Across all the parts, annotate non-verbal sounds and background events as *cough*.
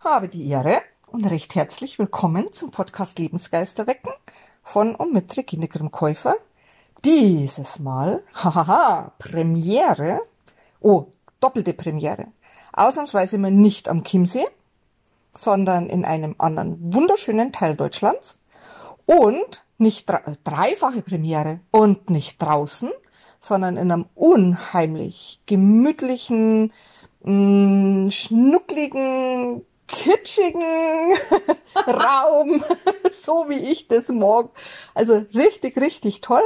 habe die Ehre und recht herzlich willkommen zum Podcast Lebensgeister wecken von und mit Regine Grimm-Käufer. Dieses Mal, hahaha, Premiere, oh, doppelte Premiere. Ausnahmsweise mal nicht am Chiemsee, sondern in einem anderen wunderschönen Teil Deutschlands und nicht dreifache Premiere und nicht draußen, sondern in einem unheimlich gemütlichen, mh, mm, schnuckligen, kitschigen *laughs* Raum, *laughs* so wie ich das mag. Also richtig, richtig toll.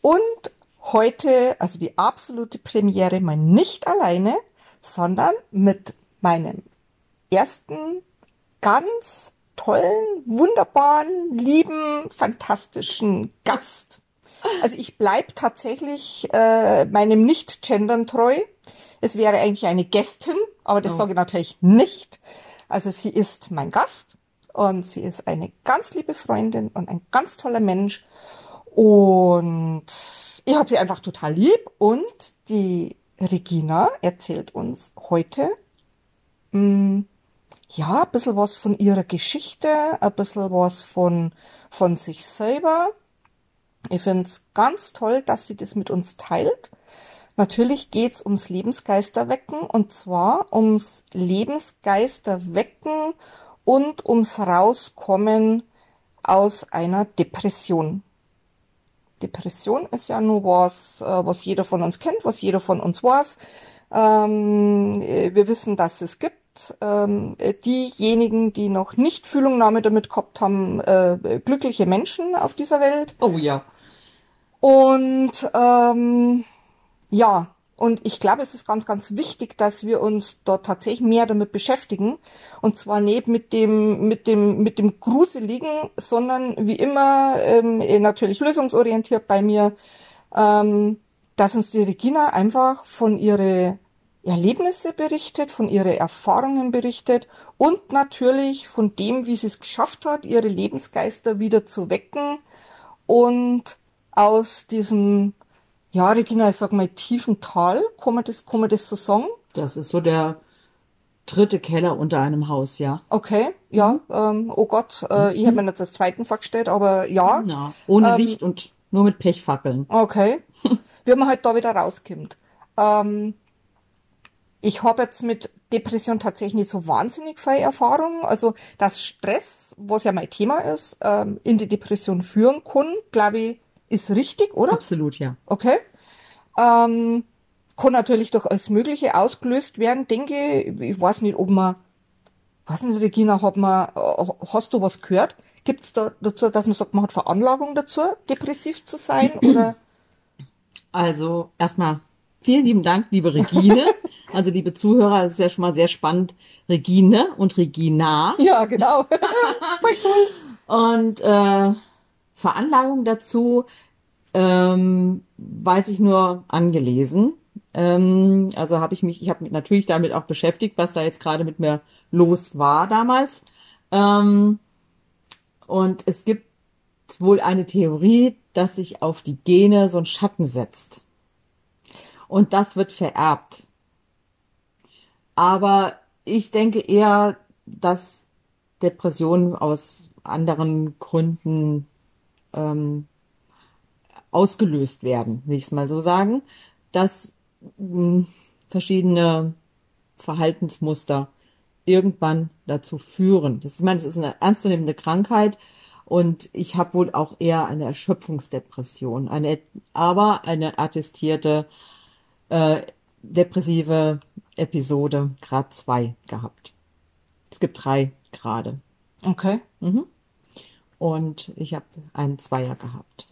Und heute, also die absolute Premiere mal nicht alleine, sondern mit meinem ersten ganz tollen, wunderbaren, lieben, fantastischen Gast. Also ich bleib tatsächlich äh, meinem Nicht-Gendern treu. Es wäre eigentlich eine Gästin, aber das oh. sage ich natürlich nicht. Also sie ist mein Gast und sie ist eine ganz liebe Freundin und ein ganz toller Mensch. Und ich habe sie einfach total lieb. Und die Regina erzählt uns heute mh, hm, ja ein bisschen was von ihrer Geschichte, ein bisschen was von, von sich selber. Ich finde es ganz toll, dass sie das mit uns teilt. Natürlich geht's ums Lebensgeisterwecken und zwar ums Lebensgeisterwecken und ums Rauskommen aus einer Depression. Depression ist ja nur was, äh, was jeder von uns kennt, was jeder von uns weiß. Ähm, wir wissen, dass es gibt. Ähm, diejenigen, die noch nicht Fühlungnahme damit gehabt haben, äh, glückliche Menschen auf dieser Welt. Oh ja. Und ähm, ja, und ich glaube, es ist ganz, ganz wichtig, dass wir uns dort tatsächlich mehr damit beschäftigen. Und zwar nicht mit dem, mit dem, mit dem Gruseligen, sondern wie immer ähm, eh natürlich lösungsorientiert bei mir, ähm, dass uns die Regina einfach von ihre Erlebnisse berichtet, von ihre Erfahrungen berichtet und natürlich von dem, wie sie es geschafft hat, ihre Lebensgeister wieder zu wecken und aus diesem ja, Regina, ich sag mal tiefen Tal, kann man das, kann man das so sagen? Das ist so der dritte Keller unter einem Haus, ja. Okay, ja, ähm, oh Gott, äh, ich hätte mir jetzt als zweiten vorgestellt, aber ja. Na, ohne ähm, Licht und nur mit Pechfackeln. Okay, *laughs* wie man halt da wieder rauskommt. Ähm, ich habe jetzt mit Depression tatsächlich nicht so wahnsinnig viel Erfahrung. Also, dass Stress, was ja mein Thema ist, ähm, in die Depression führen kann, glaube ich, ist richtig, oder? Absolut, ja. Okay. Ähm, kann natürlich durch alles Mögliche ausgelöst werden, denke ich. Ich weiß nicht, ob man, weiß nicht, Regina, hat man, hast du was gehört? Gibt es da dazu, dass man sagt, man hat Veranlagung dazu, depressiv zu sein, *clears throat* oder? Also, erstmal vielen lieben Dank, liebe Regine. *laughs* also, liebe Zuhörer, es ist ja schon mal sehr spannend. Regine und Regina. Ja, genau. *laughs* Voll cool. Und, äh, Veranlagung dazu ähm, weiß ich nur angelesen. Ähm, also habe ich mich, ich habe mich natürlich damit auch beschäftigt, was da jetzt gerade mit mir los war damals. Ähm, und es gibt wohl eine Theorie, dass sich auf die Gene so ein Schatten setzt. Und das wird vererbt. Aber ich denke eher, dass Depressionen aus anderen Gründen ähm, ausgelöst werden, will ich es mal so sagen, dass mh, hm, verschiedene Verhaltensmuster irgendwann dazu führen. Das, ich meine, es ist eine ernstzunehmende Krankheit und ich habe wohl auch eher eine Erschöpfungsdepression, eine, aber eine attestierte äh, depressive Episode Grad 2 gehabt. Es gibt drei Grade. Okay. Mhm und ich habe einen Zweier gehabt.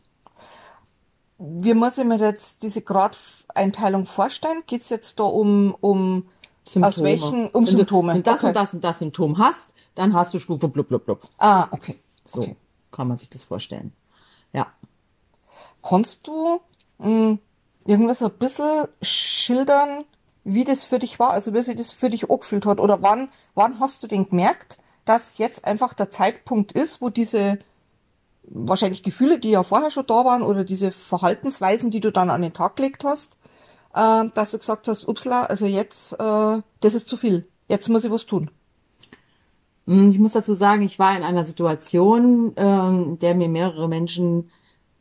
Wie muss ich mir jetzt diese Gradeinteilung vorstellen? Geht es jetzt da um, um Symptome. aus welchen um wenn Symptome? Du, wenn du das okay. und das und das Symptom hast, dann hast du Stufe blub blub blub. Ah, okay. So okay. kann man sich das vorstellen. Ja. Kannst du mh, hm, irgendwas ein bisschen schildern, wie das für dich war, also wie sich das für dich auch gefühlt hat? Oder wann, wann hast du den gemerkt, dass jetzt einfach der Zeitpunkt ist, wo diese wahrscheinlich Gefühle, die ja vorher schon da waren, oder diese Verhaltensweisen, die du dann an den Tag gelegt hast, äh, dass du gesagt hast, upsla, also jetzt, äh, das ist zu viel. Jetzt muss ich was tun. Hm, Ich muss dazu sagen, ich war in einer Situation, ähm, der mir mehrere Menschen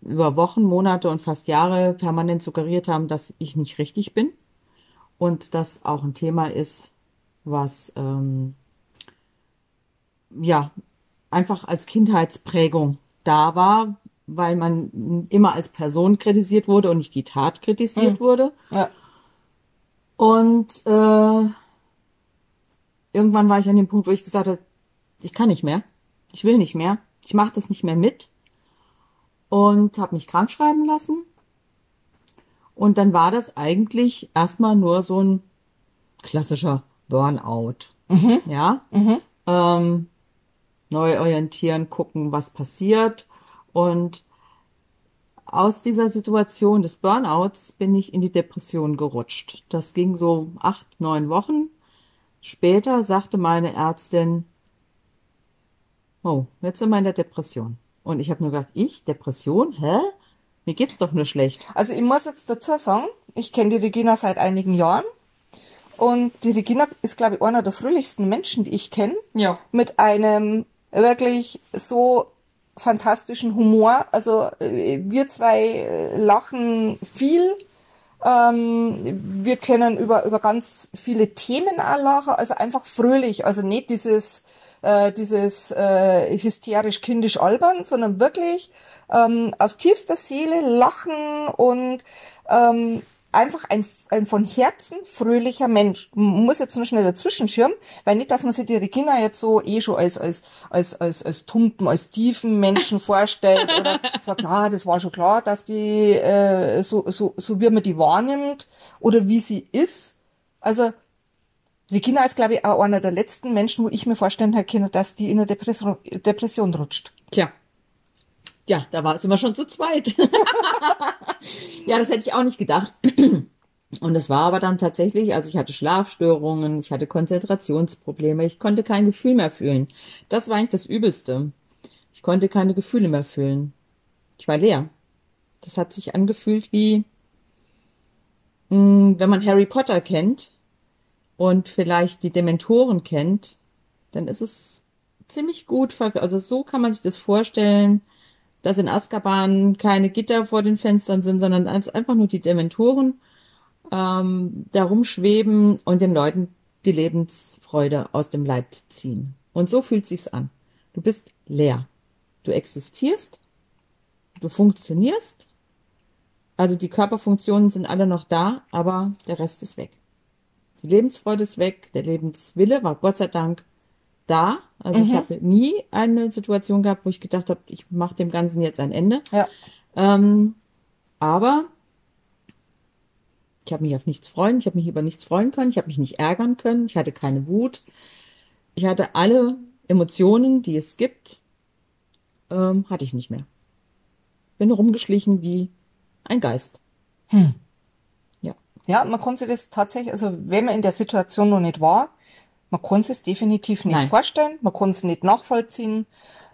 über Wochen, Monate und fast Jahre permanent suggeriert haben, dass ich nicht richtig bin und das auch ein Thema ist, was ähm, ja einfach als Kindheitsprägung da war, weil man immer als Person kritisiert wurde und nicht die Tat kritisiert wurde. Ja. Und äh, irgendwann war ich an dem Punkt, wo ich gesagt habe, ich kann nicht mehr, ich will nicht mehr, ich mache das nicht mehr mit und habe mich krank schreiben lassen. Und dann war das eigentlich erstmal nur so ein klassischer Burnout. Ja. Ähm, neu orientieren, gucken, was passiert. Und aus dieser Situation des Burnouts bin ich in die Depression gerutscht. Das ging so acht, neun Wochen. Später sagte meine Ärztin, oh, jetzt sind wir in der Depression. Und ich habe nur gedacht, ich? Depression? Hä? Mir geht's doch nur schlecht. Also ich muss jetzt dazu sagen, ich kenne die Regina seit einigen Jahren. Und die Regina ist, glaube ich, einer der fröhlichsten Menschen, die ich kenne. Ja. Mit einem wirklich so fantastischen Humor. Also äh, wir zwei äh, lachen viel. Ähm, wir können über, über ganz viele Themen auch lachen. Also einfach fröhlich. Also nicht dieses, äh, dieses äh, hysterisch kindisch albern, sondern wirklich ähm, aus tiefster Seele lachen und ähm, einfach ein, ein von Herzen fröhlicher Mensch. Man muss jetzt nur schnell dazwischen schirmen, weil nicht, dass man sich die Regina jetzt so eh schon als, als, als, als, als tumpen, als tiefen Menschen *laughs* vorstellt oder sagt, ah, das war schon klar, dass die äh, so, so, so wie man die wahrnimmt oder wie sie ist. Also Regina ist, glaube ich, auch einer der letzten Menschen, wo ich mir vorstellen kann, dass die in eine Depression, Depression rutscht. Tja. Ja, da war, sind wir schon zu zweit. *laughs* ja, das hätte ich auch nicht gedacht. Und es war aber dann tatsächlich, also ich hatte Schlafstörungen, ich hatte Konzentrationsprobleme, ich konnte kein Gefühl mehr fühlen. Das war eigentlich das Übelste. Ich konnte keine Gefühle mehr fühlen. Ich war leer. Das hat sich angefühlt wie, mh, wenn man Harry Potter kennt und vielleicht die Dementoren kennt, dann ist es ziemlich gut, also so kann man sich das vorstellen, dass in Azkaban keine Gitter vor den Fenstern sind, sondern einfach nur die Dementoren ähm, da rumschweben und den Leuten die Lebensfreude aus dem Leib ziehen. Und so fühlt sich's an. Du bist leer. Du existierst, du funktionierst, also die Körperfunktionen sind alle noch da, aber der Rest ist weg. Die Lebensfreude ist weg, der Lebenswille war Gott sei Dank da. Also ich habe nie eine Situation gehabt, wo ich gedacht habe, ich mache dem Ganzen jetzt ein Ende. Ja. Ähm, aber ich habe mich auf nichts freuen, ich habe mich über nichts freuen können, ich habe mich nicht ärgern können, ich hatte keine Wut. Ich hatte alle Emotionen, die es gibt, ähm, hatte ich nicht mehr. Bin rumgeschlichen wie ein Geist. Ja. Ja, man konnte das tatsächlich, also wenn man in der Situation noch nicht war, man konnte es definitiv nicht Nein. vorstellen, man konnte es nicht nachvollziehen.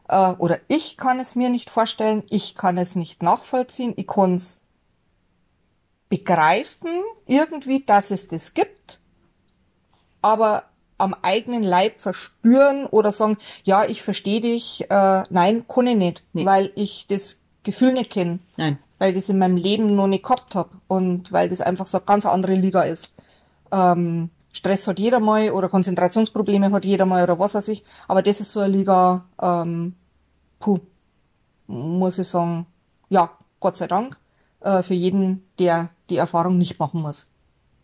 Äh, oder ich kann es mir nicht vorstellen, ich kann es nicht nachvollziehen, ich kann es begreifen, irgendwie, dass es das gibt, aber am eigenen Leib verspüren oder sagen, ja, ich verstehe dich, äh, nein, kann ich nicht, Nee. weil ich das Gefühl nicht kenne Nein. weil ich das in meinem Leben noch nicht gehabt hab und weil das einfach so eine ganz andere Liga ist. Ähm, Stress hat jeder mal oder Konzentrationsprobleme hat jeder mal oder was weiß ich, aber das ist so eine Liga, ähm, puh, muss ich sagen, ja, Gott sei Dank, äh, für jeden, der die Erfahrung nicht machen muss.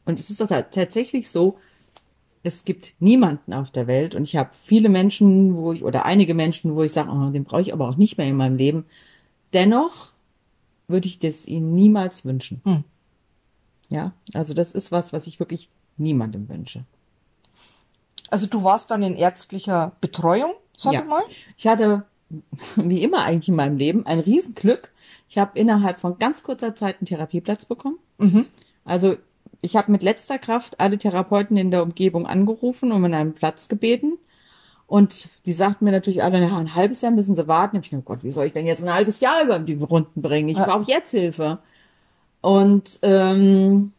Und es ist doch ta- tatsächlich so, es gibt niemanden auf der Welt und ich habe viele Menschen, wo ich, oder einige Menschen, wo ich sage, oh, den brauche ich aber auch nicht mehr in meinem Leben. Dennoch würde ich das ihnen niemals wünschen. Hm. Ja, also das ist was, was ich wirklich niemandem wünsche. Also du warst dann in ärztlicher Betreuung, sag Ja. ich mal. Ich hatte, *laughs* wie immer eigentlich in meinem Leben, ein Riesenglück. Ich habe innerhalb von ganz kurzer Zeit einen Therapieplatz bekommen. Mhm. Also ich habe mit letzter Kraft alle Therapeuten in der Umgebung angerufen und um einen Platz gebeten. Und die sagten mir natürlich alle, ja, ein halbes Jahr müssen sie warten. Ich dachte, oh Gott, wie soll ich denn jetzt ein halbes Jahr über die Runden bringen? Ich brauche jetzt Hilfe. Und ähm,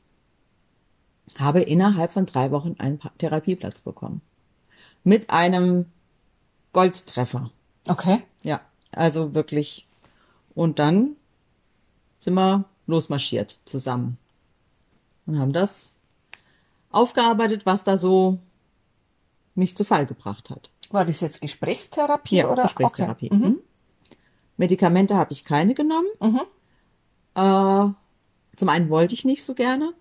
habe innerhalb von drei Wochen einen Therapieplatz bekommen. Mit einem Goldtreffer. Okay. Ja, also wirklich. Und dann sind wir losmarschiert zusammen und haben das aufgearbeitet, was da so mich zu Fall gebracht hat. War das jetzt Gesprächstherapie Ja, oder Gesprächstherapie. Okay. Mhm. Medikamente habe ich keine genommen. Mhm. Äh, zum einen wollte ich nicht so gerne.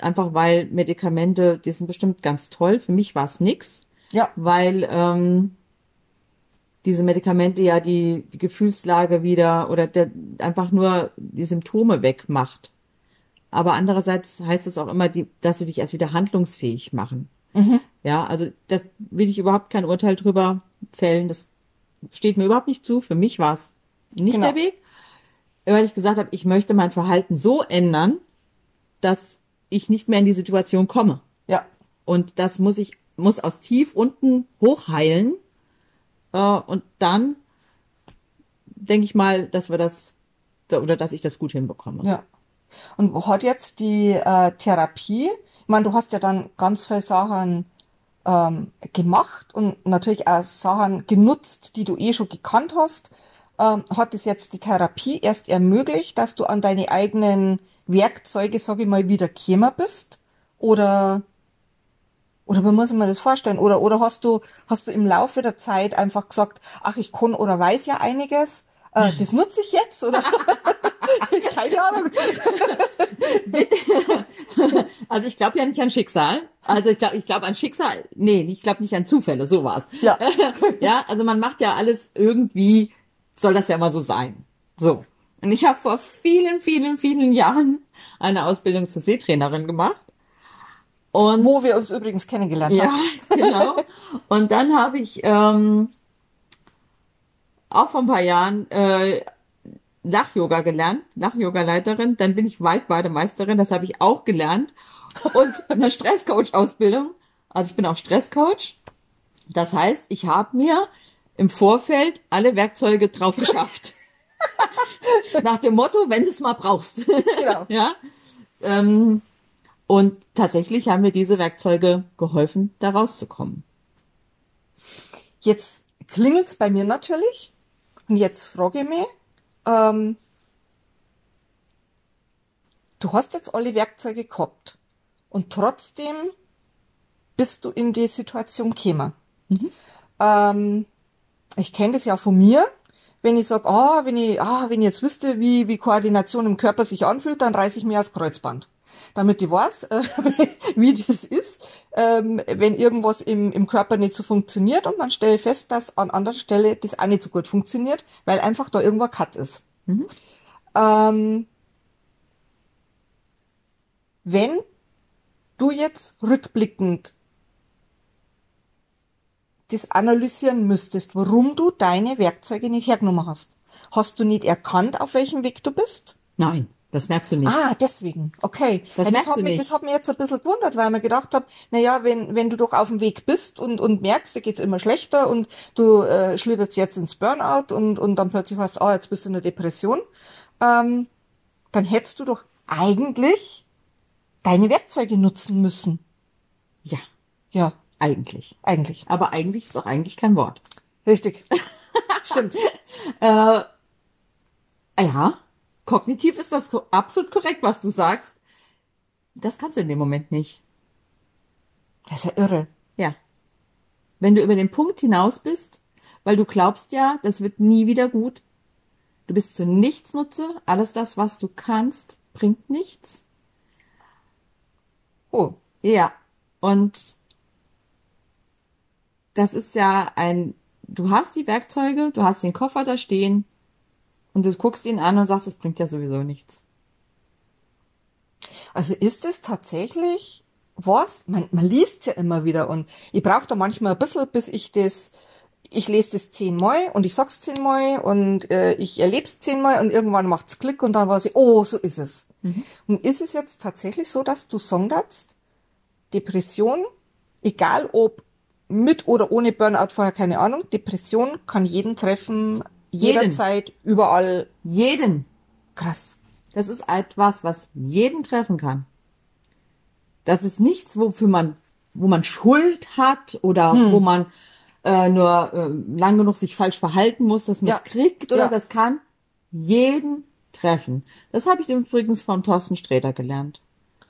Einfach weil Medikamente, die sind bestimmt ganz toll. Für mich war es nix, Ja. weil ähm, diese Medikamente ja die, die Gefühlslage wieder oder der, einfach nur die Symptome wegmacht. Aber andererseits heißt es auch immer, die, dass sie dich erst wieder handlungsfähig machen. Ja, also das will ich überhaupt kein Urteil drüber fällen. Das steht mir überhaupt nicht zu. Für mich war es nicht Genau. der Weg, weil ich gesagt habe, ich möchte mein Verhalten so ändern, dass ich nicht mehr in die Situation komme. Ja. Und das muss ich, muss aus tief unten hochheilen. Äh, und dann denke ich mal, dass wir das, oder dass ich das gut hinbekomme. Ja. Und wo hat jetzt die äh, Therapie, ich meine, du hast ja dann ganz viele Sachen ähm, gemacht und natürlich auch Sachen genutzt, die du eh schon gekannt hast. Ähm, hat es jetzt die Therapie erst ermöglicht, dass du an deine eigenen Werkzeuge, sag ich mal, wieder gekommen bist? Oder oder wie muss mir das vorstellen? Oder, oder hast du, hast du im Laufe der Zeit einfach gesagt, ach, ich kann oder weiß ja einiges, äh, *laughs* das nutze ich jetzt, oder? *laughs* Keine Ahnung. *laughs* Also ich glaube ja nicht an Schicksal. Also ich glaube ich glaube an Schicksal. Nee, ich glaube nicht an Zufälle, so war's. Ja. ja, also man macht ja alles irgendwie, soll das ja mal so sein. So. Und ich habe vor vielen, vielen, vielen Jahren eine Ausbildung zur Seetrainerin gemacht. Und Wo wir uns übrigens kennengelernt ja, haben. *laughs* genau. Und dann habe ich ähm, auch vor ein paar Jahren äh, Lach-Yoga gelernt, Lach-Yoga-Leiterin. Dann bin ich Waldbademeisterin, das habe ich auch gelernt. Und eine Stresscoach-Ausbildung. Also ich bin auch Stresscoach. Das heißt, ich habe mir im Vorfeld alle Werkzeuge drauf geschafft. Nach dem Motto, wenn du es mal brauchst. Genau. *laughs* ja. Ähm, und tatsächlich haben mir diese Werkzeuge geholfen, da rauszukommen. Jetzt klingelt's bei mir natürlich. Und jetzt frage ich mich, ähm, du hast jetzt alle Werkzeuge gehabt. Und trotzdem bist du in die Situation gekommen. Ähm, ich kenne das ja von mir. Wenn ich sage, ah, wenn ich, ah, wenn ich jetzt wüsste, wie, wie Koordination im Körper sich anfühlt, dann reiße ich mir das Kreuzband. Damit ich weiß, äh, *laughs* wie das ist, ähm, wenn irgendwas im, im Körper nicht so funktioniert und dann stelle ich fest, dass an anderer Stelle das auch nicht so gut funktioniert, weil einfach da irgendwo ein Cut ist. Ähm, wenn du jetzt rückblickend das analysieren müsstest, warum du deine Werkzeuge nicht hergenommen hast. Hast du nicht erkannt, auf welchem Weg du bist? Nein, das merkst du nicht. Ah, deswegen. Okay. Das Ja, merkst hat du mich, nicht. das hat mich jetzt ein bisschen gewundert, weil ich mir gedacht habe, na ja, wenn, wenn du doch auf dem Weg bist und, und merkst, dir geht's immer schlechter und du äh, schlitterst jetzt ins Burnout und, und dann plötzlich hast, ah, jetzt bist du in der Depression, ähm, dann hättest du doch eigentlich deine Werkzeuge nutzen müssen. Ja, Ja, eigentlich. eigentlich. Aber eigentlich ist auch eigentlich kein Wort. Richtig. *laughs* Stimmt. Äh, ja, kognitiv ist das absolut korrekt, was du sagst. Das kannst du in dem Moment nicht. Das ist ja irre. Ja. Wenn du über den Punkt hinaus bist, weil du glaubst ja, das wird nie wieder gut. Du bist zu nichts Nutze. Alles das, was du kannst, bringt nichts. Oh, Ja. Und das ist ja ein, du hast die Werkzeuge, du hast den Koffer da stehen und du guckst ihn an und sagst, es bringt ja sowieso nichts. Also ist es tatsächlich was? Man, man liest ja immer wieder und ich brauche da manchmal ein bisschen, bis ich das, ich lese das zehnmal und ich sag's zehnmal und äh, ich erleb's zehnmal und irgendwann macht's Klick und dann weiß ich, oh, so ist es. Und ist es jetzt tatsächlich so, dass du sonderst, Depression, egal ob mit oder ohne Burnout vorher, keine Ahnung, Depression kann jeden treffen, Jeden. jederzeit, überall. Jeden. Krass. Das ist etwas, was jeden treffen kann. Das ist nichts, wofür man, wo man Schuld hat oder wo man äh, nur äh, lang genug sich falsch verhalten muss, dass man Ja. es kriegt oder Ja. das kann. Jeden treffen. Das habe ich übrigens von Thorsten Sträter gelernt.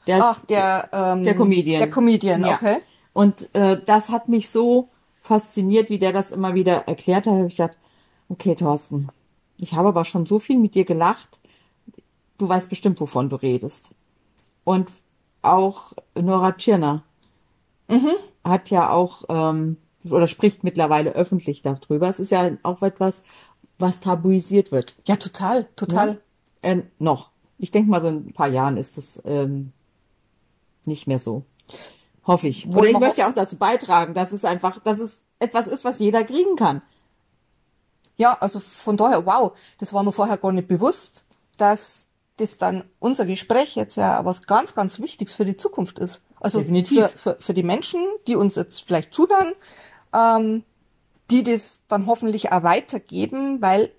Der Ach, der, ähm, der Comedian. Der Comedian, Ja. okay. Und äh, das hat mich so fasziniert, wie der das immer wieder erklärt hat. Hab ich gedacht, okay, Thorsten, ich habe aber schon so viel mit dir gelacht. Du weißt bestimmt, wovon du redest. Und auch Nora Tschirner hat ja auch ähm, oder spricht mittlerweile öffentlich darüber. Es ist ja auch etwas, was tabuisiert wird. Ja, total, total. Äh, noch. Ich denke mal, so in ein paar Jahren ist das ähm, nicht mehr so. Hoffe ich. Oder ich möchte ja auch dazu beitragen, dass es einfach, dass es etwas ist, was jeder kriegen kann. Ja, also von daher, wow, das war mir vorher gar nicht bewusst, dass das dann unser Gespräch jetzt ja was ganz, ganz Wichtiges für die Zukunft ist. Also Definitiv. Für, für, für die Menschen, die uns jetzt vielleicht zuhören, ähm, die das dann hoffentlich auch weitergeben, weil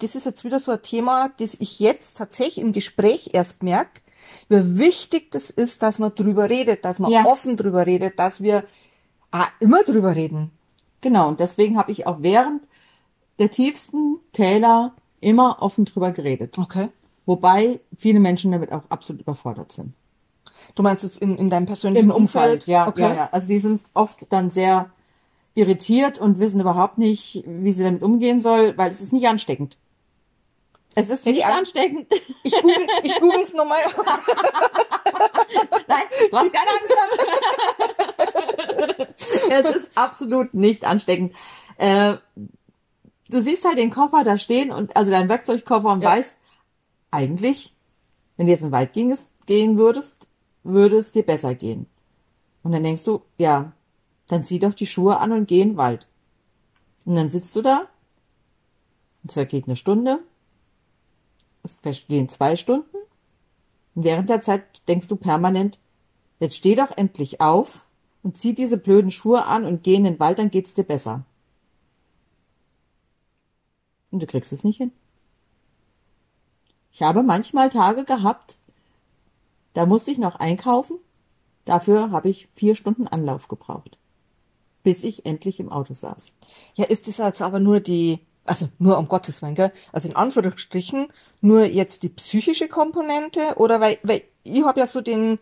das ist jetzt wieder so ein Thema, das ich jetzt tatsächlich im Gespräch erst merke, wie wichtig das ist, dass man drüber redet, dass man Ja. offen drüber redet, dass wir auch immer drüber reden. Genau. Und deswegen habe ich auch während der tiefsten Täler immer offen drüber geredet. Okay. Wobei viele Menschen damit auch absolut überfordert sind. Du meinst jetzt in, in deinem persönlichen Umfeld? ja, okay. ja, ja. Also die sind oft dann sehr irritiert und wissen überhaupt nicht, wie sie damit umgehen soll, weil es ist nicht ansteckend. Es ist nicht an- ansteckend. Ich google, ich google es nochmal. *laughs* Nein, du hast keine Angst haben. *laughs* es ist absolut nicht ansteckend. Äh, du siehst halt den Koffer da stehen und also deinen Werkzeugkoffer und Ja. weißt, eigentlich, wenn du jetzt in den Wald gingest, gehen würdest, würde es dir besser gehen. Und dann denkst du, ja, dann zieh doch die Schuhe an und geh in den Wald. Und dann sitzt du da, und zwar geht eine Stunde, es vergehen zwei Stunden, und während der Zeit denkst du permanent, jetzt steh doch endlich auf und zieh diese blöden Schuhe an und geh in den Wald, dann geht's dir besser. Und du kriegst es nicht hin. Ich habe manchmal Tage gehabt, da musste ich noch einkaufen. Dafür habe ich vier Stunden Anlauf gebraucht, bis ich endlich im Auto saß. Ja, ist das jetzt aber nur die, also nur um Gottes Willen, gell? Also in Anführungsstrichen nur jetzt die psychische Komponente oder weil, weil ich habe ja so den,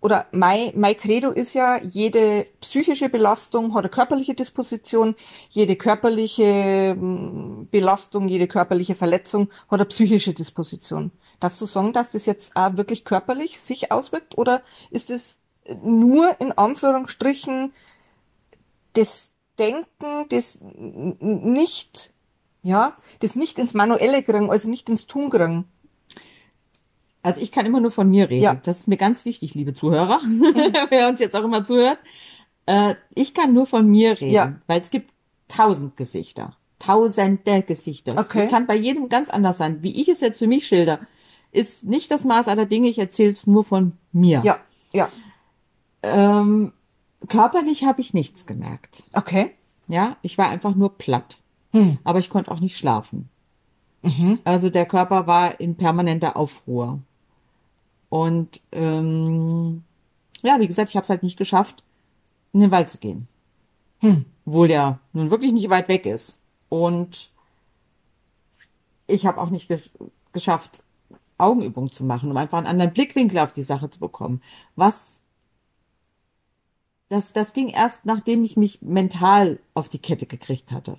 oder mein, mein Credo ist ja, jede psychische Belastung hat eine körperliche Disposition, jede körperliche mm, Belastung, jede körperliche Verletzung hat eine psychische Disposition. Darfst du sagen, dass das jetzt auch wirklich körperlich sich auswirkt oder ist es nur in Anführungsstrichen das Denken, das nicht, ja, das nicht ins Manuelle kriegen, also nicht ins Tun kriegen. Also ich kann immer nur von mir reden. Ja. Das ist mir ganz wichtig, liebe Zuhörer, *laughs* wer uns jetzt auch immer zuhört. Äh, ich kann nur von mir reden, Ja. weil es gibt tausend Gesichter, tausende Gesichter. Es Okay. kann bei jedem ganz anders sein. Wie ich es jetzt für mich schilder, ist nicht das Maß aller Dinge. Ich erzähle es nur von mir. Ja, ja, Ähm, körperlich habe ich nichts gemerkt. okay. Ja, ich war einfach nur platt. Hm. Aber ich konnte auch nicht schlafen. Mhm. Also der Körper war in permanenter Aufruhr. Und ähm, ja, wie gesagt, ich habe es halt nicht geschafft, in den Wald zu gehen. Hm. Obwohl der nun wirklich nicht weit weg ist. Und ich habe auch nicht gesch geschafft, Augenübungen zu machen, um einfach einen anderen Blickwinkel auf die Sache zu bekommen. Was das, das ging erst, nachdem ich mich mental auf die Kette gekriegt hatte.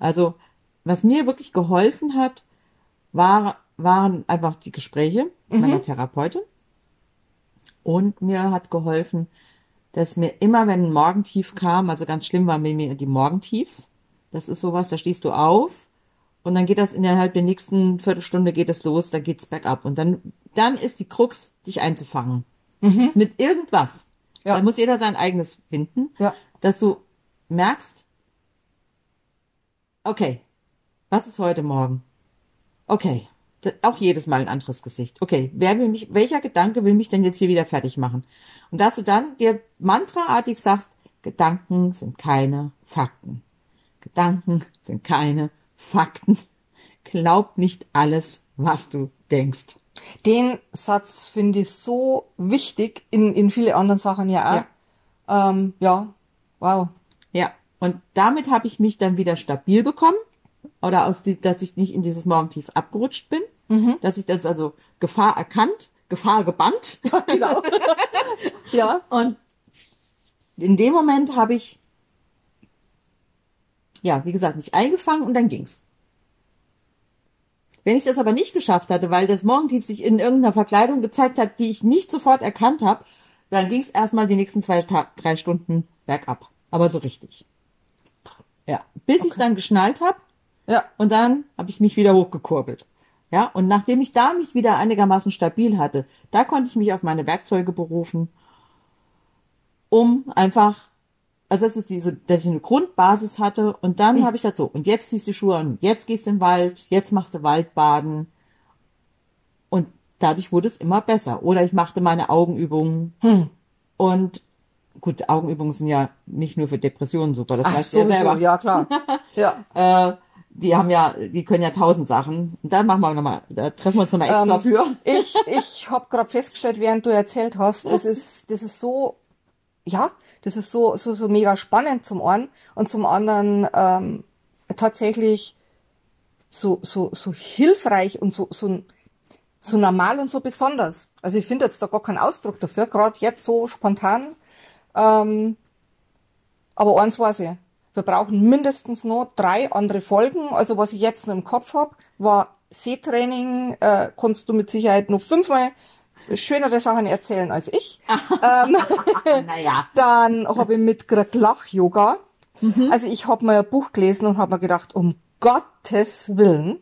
Also, was mir wirklich geholfen hat, war, waren einfach die Gespräche meiner Therapeutin. Und mir hat geholfen, dass mir immer, wenn ein Morgentief kam, also ganz schlimm waren mir die Morgentiefs. Das ist sowas, da stehst du auf und dann geht das innerhalb der nächsten Viertelstunde geht es los, da geht's bergab. Und dann, dann ist die Krux, dich einzufangen. Mit irgendwas. Ja. Da muss jeder sein eigenes finden Ja. dass du merkst, okay, was ist heute Morgen? Okay, auch jedes Mal ein anderes Gesicht. Okay, wer will mich, welcher Gedanke will mich denn jetzt hier wieder fertig machen? Und dass du dann dir mantraartig sagst, Gedanken sind keine Fakten. Gedanken sind keine Fakten. Glaub nicht alles, was du denkst. Den Satz finde ich so wichtig, in, in viele anderen Sachen ja auch. Ja, ähm, ja. wow. Ja, Und damit habe ich mich dann wieder stabil bekommen. Oder aus die, dass ich nicht in dieses Morgentief abgerutscht bin. Dass ich das also Gefahr erkannt, Gefahr gebannt. *laughs* Genau. *laughs* ja. Und in dem Moment habe ich, ja, wie gesagt, mich eingefangen und dann ging's. Wenn ich das aber nicht geschafft hatte, weil das Morgentief sich in irgendeiner Verkleidung gezeigt hat, die ich nicht sofort erkannt habe, dann ging's erstmal die nächsten zwei, drei Stunden bergab. Aber so richtig. Ja, bis ich dann geschnallt habe Ja. und dann habe ich mich wieder hochgekurbelt. Ja, und nachdem ich da mich wieder einigermaßen stabil hatte, da konnte ich mich auf meine Werkzeuge berufen, um einfach, also das ist diese, dass ich eine Grundbasis hatte und dann habe ich gesagt so, und jetzt ziehst du Schuhe an, jetzt gehst du in den Wald, jetzt machst du Waldbaden und dadurch wurde es immer besser. Oder ich machte meine Augenübungen und gut, Augenübungen sind ja nicht nur für Depressionen super, das Ach, weißt du ja selber Ja, klar. *laughs* ja. äh, die haben ja, die können ja tausend Sachen. Und da machen wir nochmal, da treffen wir uns nochmal extra Ähm, für. *laughs* Ich, ich habe gerade festgestellt, während du erzählt hast, das ist, das ist so, ja, das ist so, so, so mega spannend zum einen und zum anderen ähm, tatsächlich so, so, so hilfreich und so, so, so normal und so besonders. Also ich finde jetzt da gar keinen Ausdruck dafür, gerade jetzt so spontan. Ähm, aber eins weiß ich, wir brauchen mindestens noch drei andere Folgen. Also was ich jetzt noch im Kopf hab, war Seetraining, äh, kannst du mit Sicherheit noch fünfmal schönere Sachen erzählen als ich. *laughs* ähm, naja. dann habe ich mitgekriegt Lach-Yoga. Also ich habe mal ein Buch gelesen und habe mir gedacht, um Gottes Willen,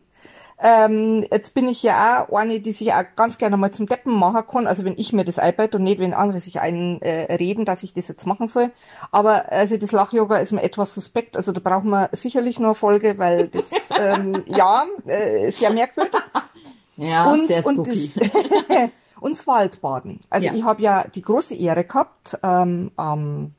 ähm, jetzt bin ich ja auch eine, die sich auch ganz gerne mal zum Deppen machen kann. Also wenn ich mir das einbaut und nicht, wenn andere sich einreden, äh, reden, dass ich das jetzt machen soll. Aber also das Lach-Yoga ist mir etwas suspekt. Also da brauchen wir sicherlich eine Folge, weil das, *laughs* ähm, ja, äh, sehr merkwürdig *laughs* Ja, und, sehr und, spooky. das, *laughs* und das Waldbaden. Also Ja. ich habe ja die große Ehre gehabt, ähm, am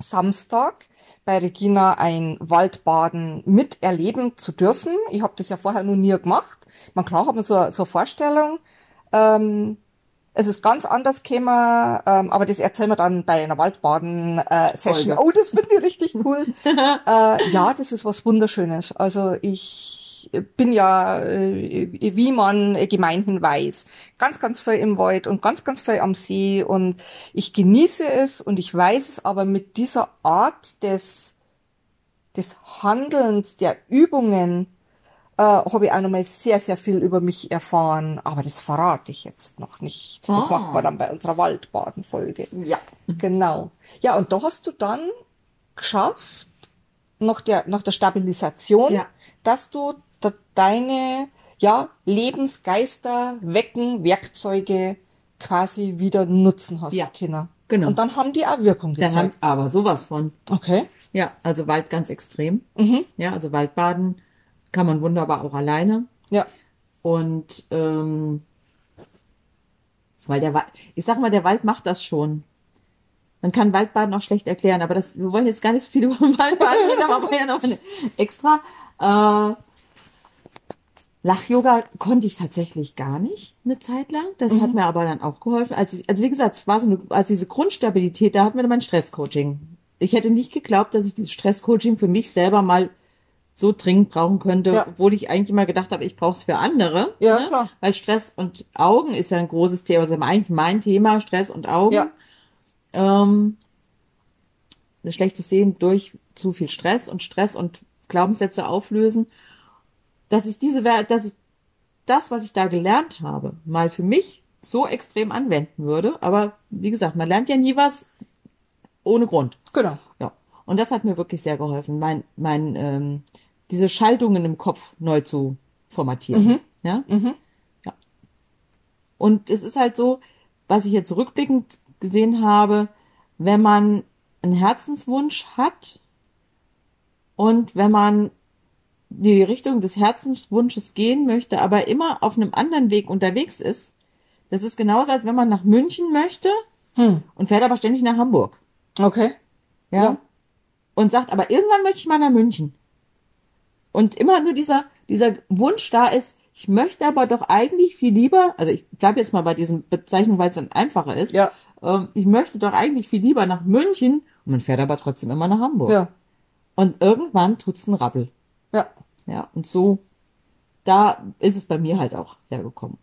Samstag bei Regina ein Waldbaden miterleben zu dürfen. Ich habe das ja vorher noch nie gemacht. Man klar hat man so, so eine Vorstellung. Ähm, es ist ganz anders gekommen, ähm, aber das erzählen wir dann bei einer Waldbaden-Session. Folge. oh, das finde ich richtig cool. *laughs* äh, ja, das ist was Wunderschönes. Also ich bin ja, äh, wie man gemeinhin weiß, ganz, ganz viel im Wald und ganz, ganz viel am See und ich genieße es und ich weiß es aber mit dieser Art des, des Handelns, der Übungen, äh, habe ich auch nochmal sehr, sehr viel über mich erfahren, aber das verrate ich jetzt noch nicht. Das Ah. machen wir dann bei unserer Waldbaden-Folge. Ja. Genau. Ja, und da hast du dann geschafft, nach der, nach der Stabilisation, Ja. dass du deine, ja, Lebensgeister wecken, Werkzeuge quasi wieder nutzen hast, Ja, Kinder. genau. Und dann haben die auch Wirkung Dann haben, gezeigt. aber sowas von. okay. Ja, also Wald ganz extrem. Mhm. Ja, also Waldbaden kann man wunderbar auch alleine. Ja. Und ähm, weil der Wald, ich sag mal, der Wald macht das schon. Man kann Waldbaden auch schlecht erklären, aber das, wir wollen jetzt gar nicht so viel *laughs* über Waldbaden reden, aber wir ja noch eine extra. Äh, Lach-Yoga konnte ich tatsächlich gar nicht eine Zeit lang. Das hat mir aber dann auch geholfen. Als ich, also wie gesagt, es war so eine, als diese Grundstabilität, da hat mir dann mein Stresscoaching. Ich hätte nicht geglaubt, dass ich dieses Stresscoaching für mich selber mal so dringend brauchen könnte, Ja. obwohl ich eigentlich immer gedacht habe, ich brauche es für andere. Ja, ne? klar. Weil Stress und Augen ist ja ein großes Thema, also eigentlich mein Thema, Stress und Augen. Ja. Ähm, ein schlechtes Sehen durch zu viel Stress und Stress und Glaubenssätze auflösen, dass ich diese, dass ich das, was ich da gelernt habe, mal für mich so extrem anwenden würde. Aber wie gesagt, man lernt ja nie was ohne Grund. Genau. Ja. Und das hat mir wirklich sehr geholfen, mein, mein, ähm, diese Schaltungen im Kopf neu zu formatieren. Ja? ja. Und es ist halt so, was ich jetzt rückblickend gesehen habe, wenn man einen Herzenswunsch hat und wenn man die Richtung des Herzenswunsches gehen möchte, aber immer auf einem anderen Weg unterwegs ist, das ist genauso, als wenn man nach München möchte Hm. und fährt aber ständig nach Hamburg. Okay. Ja. Ja. Und sagt, aber irgendwann möchte ich mal nach München. Und immer nur dieser, dieser Wunsch da ist, ich möchte aber doch eigentlich viel lieber, also ich bleibe jetzt mal bei diesen Bezeichnungen, weil es dann einfacher ist. Ja. Ähm, ich möchte doch eigentlich viel lieber nach München und man fährt aber trotzdem immer nach Hamburg. Ja. Und irgendwann tut's einen Rabbel. Und so, da ist es bei mir halt auch hergekommen.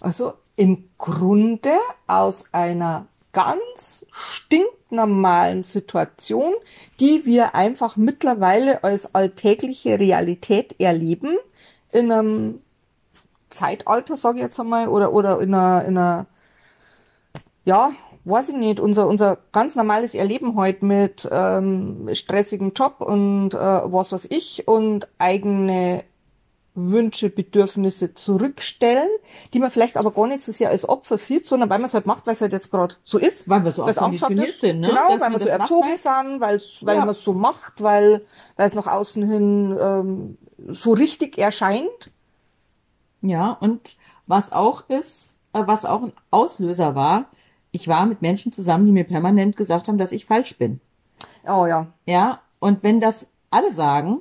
Also im Grunde aus einer ganz stinknormalen Situation, die wir einfach mittlerweile als alltägliche Realität erleben, in einem Zeitalter, sage ich jetzt einmal, oder, oder in einer, in einer, ja, weiß ich nicht, unser, unser ganz normales Erleben heute mit ähm, stressigem Job und äh, was weiß ich und eigene Wünsche, Bedürfnisse zurückstellen, die man vielleicht aber gar nicht so sehr als Opfer sieht, sondern weil man es halt macht, weil es halt jetzt gerade so ist. Weil wir so konditioniert ist. sind, ne? Genau, Dass weil wir so erzogen machen. sind, weil's, weil Ja. man es so macht, weil, weil es nach außen hin ähm, so richtig erscheint. Ja, und was auch ist, äh, was auch ein Auslöser war, ich war mit Menschen zusammen, die mir permanent gesagt haben, dass ich falsch bin. Oh ja. Ja, und wenn das alle sagen,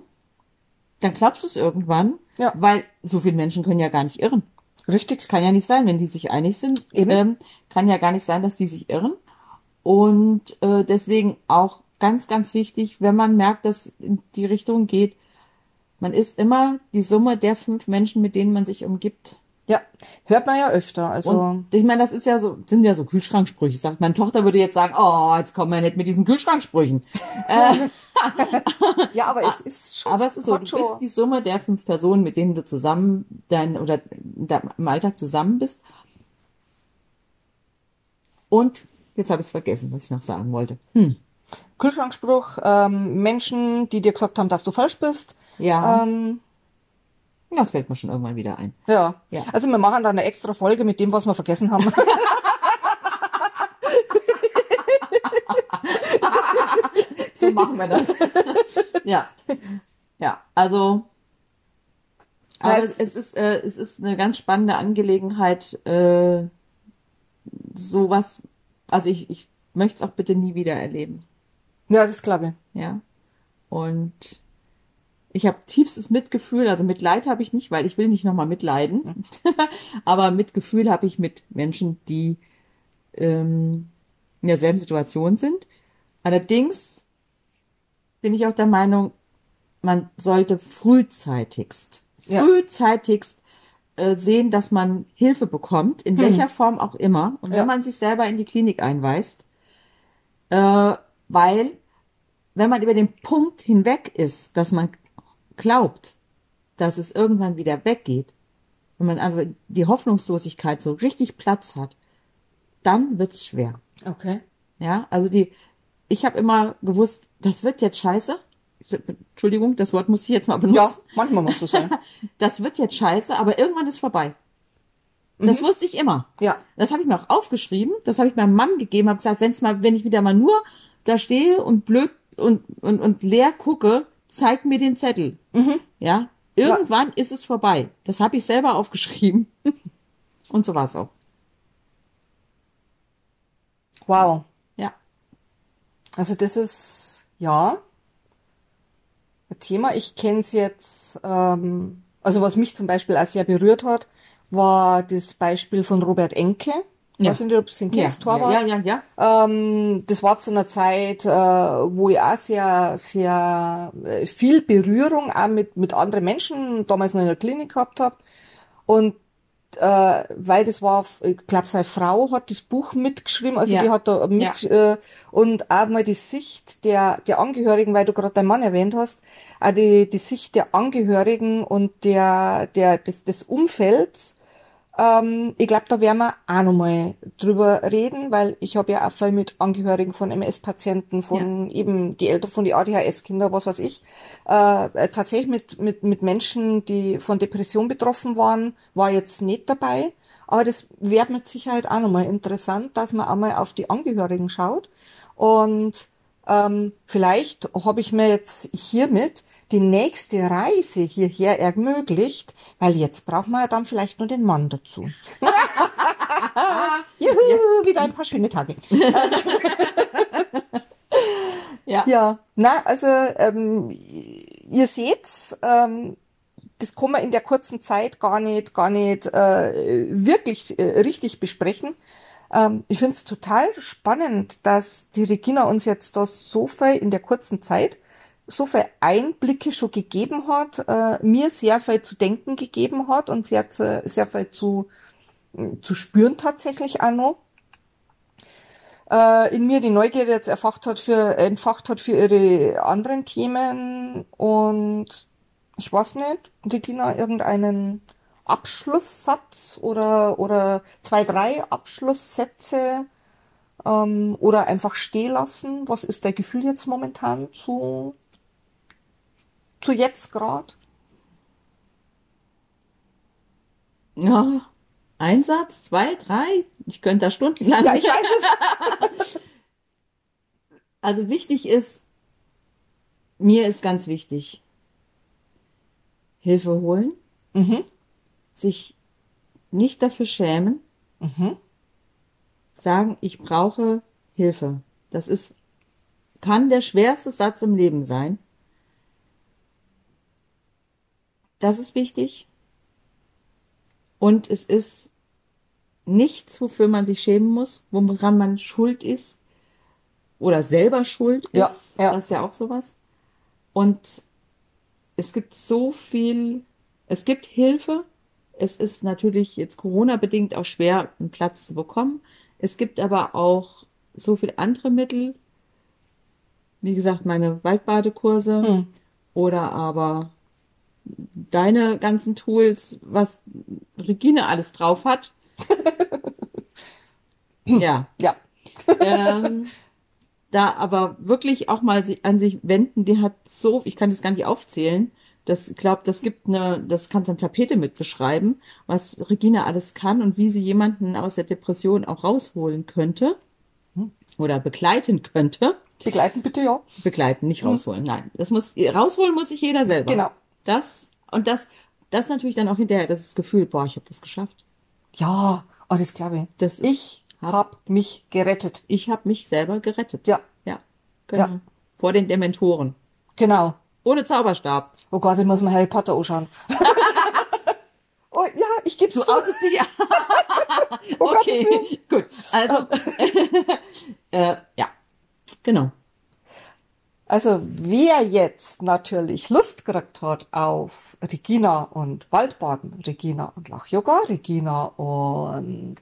dann glaubst du es irgendwann, Ja. weil so viele Menschen können ja gar nicht irren. Richtig. Es kann ja nicht sein, wenn die sich einig sind, Eben. ähm, kann ja gar nicht sein, dass die sich irren. Und äh, deswegen auch ganz, ganz wichtig, wenn man merkt, dass in die Richtung geht, man ist immer die Summe der fünf Menschen, mit denen man sich umgibt. Ja, hört man ja öfter. Also Und ich meine, das ist ja so, sind ja so Kühlschranksprüche. Sagt meine Tochter würde jetzt sagen, oh, jetzt kommen wir nicht mit diesen Kühlschranksprüchen. *laughs* äh, ja, aber es *laughs* ist schon. aber es ist so, du bist die Summe der fünf Personen, mit denen du zusammen dein oder im Alltag zusammen bist. Und jetzt habe ich es vergessen, was ich noch sagen wollte. Hm. Kühlschrankspruch, ähm, Menschen, die dir gesagt haben, dass du falsch bist. Ja, Ähm, das fällt mir schon irgendwann wieder ein. ja. Ja. Also wir machen da eine extra Folge mit dem, was wir vergessen haben. *laughs* So machen wir das. ja. Ja, also aber Es- es ist äh, es ist eine ganz spannende Angelegenheit äh, sowas also ich ich möchte es auch bitte nie wieder erleben. ja, das glaube ich. Ja. Und ich habe tiefstes Mitgefühl, also Mitleid habe ich nicht, weil ich will nicht nochmal mitleiden. *laughs* Aber Mitgefühl habe ich mit Menschen, die ähm, in derselben Situation sind. Allerdings bin ich auch der Meinung, man sollte frühzeitigst, Ja. frühzeitigst äh, sehen, dass man Hilfe bekommt, in welcher Form auch immer. Und wenn Ja. man sich selber in die Klinik einweist, äh, weil wenn man über den Punkt hinweg ist, dass man glaubt, dass es irgendwann wieder weggeht, wenn man einfach die Hoffnungslosigkeit so richtig Platz hat, dann wird's schwer. Okay. Ja, also die, ich habe immer gewusst, das wird jetzt scheiße. Entschuldigung, das Wort muss ich jetzt mal benutzen. Ja, manchmal muss es sein. *laughs* Das wird jetzt scheiße, aber irgendwann ist vorbei. Das wusste ich immer. Ja. Das habe ich mir auch aufgeschrieben. Das habe ich meinem Mann gegeben. Habe gesagt, wenn's mal, wenn ich wieder mal nur da stehe und blöd und und und leer gucke, zeig mir den Zettel. Ja. Irgendwann ist es vorbei. Das habe ich selber aufgeschrieben. *laughs* und so war es auch. Wow. Ja. Also das ist, ja, ein Thema. Ich kenne es jetzt, ähm, also was mich zum Beispiel auch sehr berührt hat, war das Beispiel von Robert Enke. Ja. Weiß nicht, ob du den kennst, ja, Torwart. ja, ja, ja. Ähm, das war zu einer Zeit, äh, wo ich auch sehr, sehr äh, viel Berührung auch mit, mit anderen Menschen damals noch in der Klinik gehabt habe. Und äh, weil das war, ich glaube, seine Frau hat das Buch mitgeschrieben, also Ja. die hat da mit äh, und auch mal die Sicht der, der Angehörigen, weil du gerade deinen Mann erwähnt hast, auch die, die Sicht der Angehörigen und der, der, des, des Umfelds, ähm, ich glaube, da werden wir auch nochmal drüber reden, weil ich habe ja auch viel mit Angehörigen von MS-Patienten, von eben die Eltern von die ADHS-Kinder, was weiß ich, äh, äh, tatsächlich mit, mit, mit Menschen, die von Depression betroffen waren, war jetzt nicht dabei. Aber das wäre mit Sicherheit auch nochmal interessant, dass man einmal auf die Angehörigen schaut. Und ähm, vielleicht habe ich mir jetzt hiermit die nächste Reise hierher ermöglicht, weil jetzt braucht man ja dann vielleicht nur den Mann dazu. *laughs* Juhu, wieder ein paar schöne Tage. *laughs* Ja. Ja, na, also ähm, ihr seht's, ähm, das kann man in der kurzen Zeit gar nicht, gar nicht äh, wirklich äh, richtig besprechen. Ähm, ich finde es total spannend, dass die Regina uns jetzt da so viel in der kurzen Zeit so viel Einblicke schon gegeben hat, äh, mir sehr viel zu denken gegeben hat und sehr, sehr viel zu, zu spüren tatsächlich auch noch. Äh, in mir die Neugierde jetzt erfacht hat für, entfacht hat für ihre anderen Themen und ich weiß nicht, Regina, irgendeinen Abschlusssatz oder, oder zwei, drei Abschlusssätze ähm, oder einfach stehen lassen? Was ist dein Gefühl jetzt momentan zu, zu jetzt gerade? Ja, ein Satz, zwei, drei. Ich könnte da stundenlang. Ja, ich weiß es. *laughs* also wichtig ist, mir ist ganz wichtig, Hilfe holen, Mhm. sich nicht dafür schämen, Mhm. sagen, ich brauche Hilfe. Das ist, kann der schwerste Satz im Leben sein. Das ist wichtig. Und es ist nichts, wofür man sich schämen muss, woran man schuld ist oder selber schuld Ja, ist. ja. Das ist ja auch sowas. Und es gibt so viel, es gibt Hilfe. Es ist natürlich jetzt Corona-bedingt auch schwer, einen Platz zu bekommen. Es gibt aber auch so viel andere Mittel. Wie gesagt, meine Waldbadekurse Hm. oder aber deine ganzen Tools, was Regine alles drauf hat. *laughs* ja, Ja. ähm, da aber wirklich auch mal an sich wenden, die hat so, ich kann das gar nicht aufzählen. Das, ich glaube, das gibt eine, das kannst du eine Tapete mit beschreiben, was Regina alles kann und wie sie jemanden aus der Depression auch rausholen könnte oder begleiten könnte. Begleiten bitte, ja. Begleiten, nicht rausholen. Nein, das muss rausholen muss sich jeder selber. Genau. Das und das, das natürlich dann auch hinterher das Gefühl, boah, ich habe das geschafft. Ja, oh, das glaube ich. Das ist- ich hab mich gerettet. Ich habe mich selber gerettet. Ja, Ja, genau. Ja. Vor den Dementoren. genau. Ohne Zauberstab. Oh Gott, ich muss mal Harry Potter anschauen. *laughs* oh ja, ich geb's Du zu. outest dich. *laughs* Oh okay, gut. Also, *laughs* äh, ja, genau. Also wer jetzt natürlich Lust gekriegt hat auf Regina und Waldbaden, Regina und Lach-Yoga, Regina und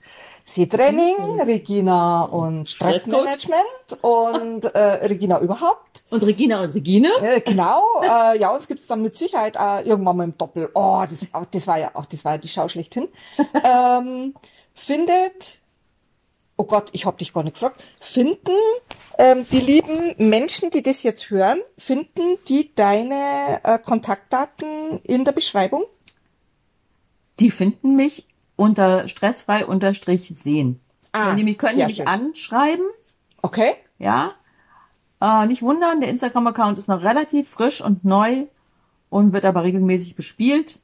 Seetraining, Regina und Stressmanagement und äh, Regina überhaupt. Und Regina und Regine? Äh, genau, äh, ja, uns gibt's dann mit Sicherheit äh, irgendwann mal im Doppel. Oh, das, oh, das war ja auch, das war ja die Schau schlechthin. *laughs* ähm, findet, oh Gott, ich hab dich gar nicht gefragt, finden ähm, die lieben Menschen, die das jetzt hören, finden die deine äh, Kontaktdaten in der Beschreibung? Die finden mich unter stressfrei unterstrich sehen. Ah, Wenn die mich können die mich schön. anschreiben, Okay, ja. Äh, nicht wundern, der Instagram-Account ist noch relativ frisch und neu und wird aber regelmäßig bespielt.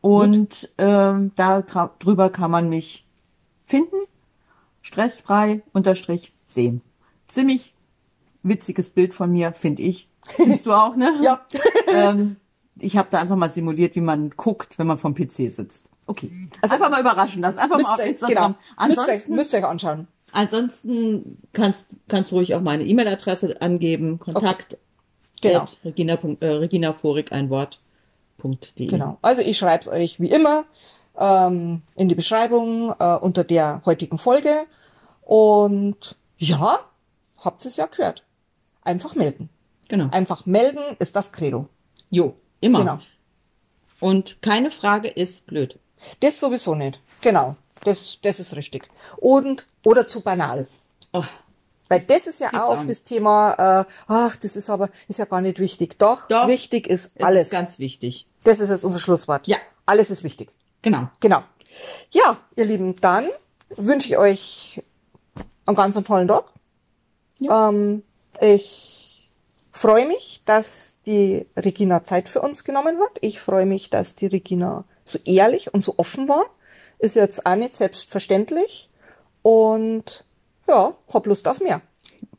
Und ähm, da dra- drüber kann man mich finden. Stressfrei unterstrich sehen. Ziemlich witziges Bild von mir, finde ich. Findest du auch, ne? *laughs* ja. ähm, ich habe da einfach mal simuliert, wie man guckt, wenn man vom PC sitzt. Okay. Also einfach mal überraschen lassen. Einfach mal auf Instagram. genau, müsst ihr, Ansonsten, müsst ihr euch anschauen. ansonsten kannst, kannst du ruhig auch meine E-Mail-Adresse angeben. Kontakt Genau. at regina, äh, reginaforik ein Wort.de. Genau. Also ich schreibe es euch wie immer ähm, in die Beschreibung äh, unter der heutigen Folge. Und ja, habt es ja gehört. Einfach melden. Genau. Einfach melden ist das Credo. Jo, immer. Genau. Und keine Frage ist blöd. Das sowieso nicht. Genau. Das, das ist richtig. Und, oder zu banal. Oh, Weil das ist ja Gibt's auch auch das Thema, äh, ach, das ist aber, ist ja gar nicht wichtig. Doch, Doch. wichtig ist es alles. ist ganz wichtig. das ist jetzt unser Schlusswort. Ja. Alles ist wichtig. Genau. Genau. Ja, ihr Lieben, dann wünsche ich euch einen ganz tollen Tag. Ähm, ich freue mich, dass die Regina Zeit für uns genommen hat. Ich freue mich, dass die Regina so ehrlich und so offen war. Ist jetzt auch nicht selbstverständlich. Und ja, hab Lust auf mehr.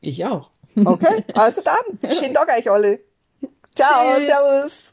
Ich auch. Okay, also dann. *laughs* Schönen Tag euch alle. Ciao, Tschüss. servus.